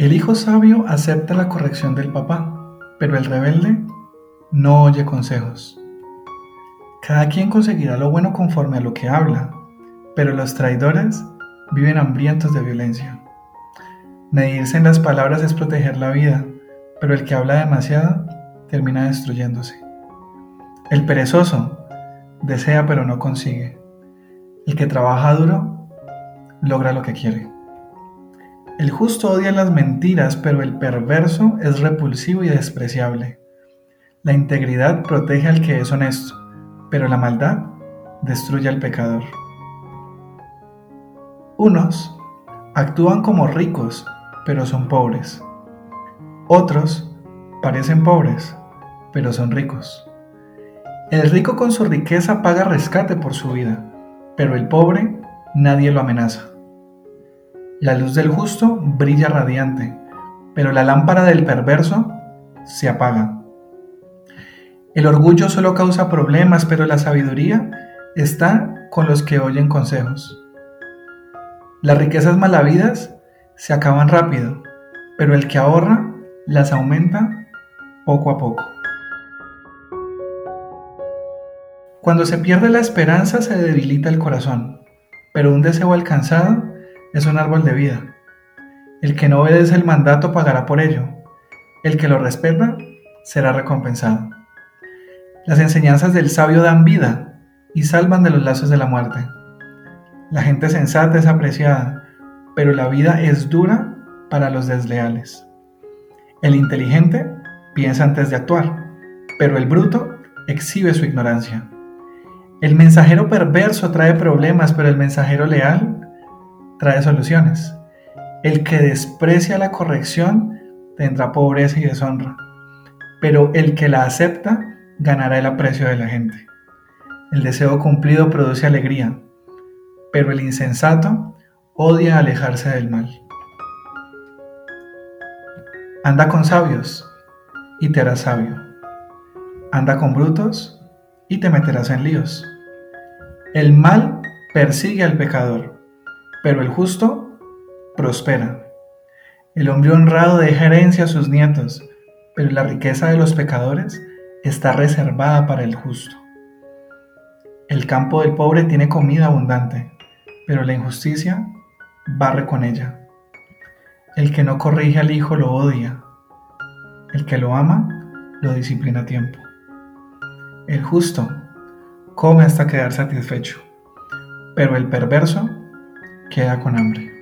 El hijo sabio acepta la corrección del papá, pero el rebelde no oye consejos. Cada quien conseguirá lo bueno conforme a lo que habla, pero los traidores viven hambrientos de violencia. Medirse en las palabras es proteger la vida, pero el que habla demasiado termina destruyéndose. El perezoso desea pero no consigue. El que trabaja duro logra lo que quiere. El justo odia las mentiras, pero el perverso es repulsivo y despreciable. La integridad protege al que es honesto, pero la maldad destruye al pecador. Unos actúan como ricos, pero son pobres. Otros parecen pobres, pero son ricos. El rico con su riqueza paga rescate por su vida, pero el pobre nadie lo amenaza. La luz del justo brilla radiante, pero la lámpara del perverso se apaga. El orgullo solo causa problemas, pero la sabiduría está con los que oyen consejos. Las riquezas malavidas se acaban rápido, pero el que ahorra las aumenta poco a poco. Cuando se pierde la esperanza se debilita el corazón, pero un deseo alcanzado es un árbol de vida. El que no obedece el mandato pagará por ello. El que lo respeta será recompensado. Las enseñanzas del sabio dan vida y salvan de los lazos de la muerte. La gente sensata es apreciada, pero la vida es dura para los desleales. El inteligente piensa antes de actuar, pero el bruto exhibe su ignorancia. El mensajero perverso trae problemas, pero el mensajero leal trae soluciones. El que desprecia la corrección tendrá pobreza y deshonra, pero el que la acepta ganará el aprecio de la gente. El deseo cumplido produce alegría, pero el insensato odia alejarse del mal. Anda con sabios y te harás sabio. Anda con brutos y te meterás en líos. El mal persigue al pecador, pero el justo prospera. El hombre honrado deja herencia a sus nietos, pero la riqueza de los pecadores está reservada para el justo. El campo del pobre tiene comida abundante, pero la injusticia barre con ella. El que no corrige al hijo lo odia. El que lo ama lo disciplina a tiempo. El justo come hasta quedar satisfecho, pero el perverso queda con hambre.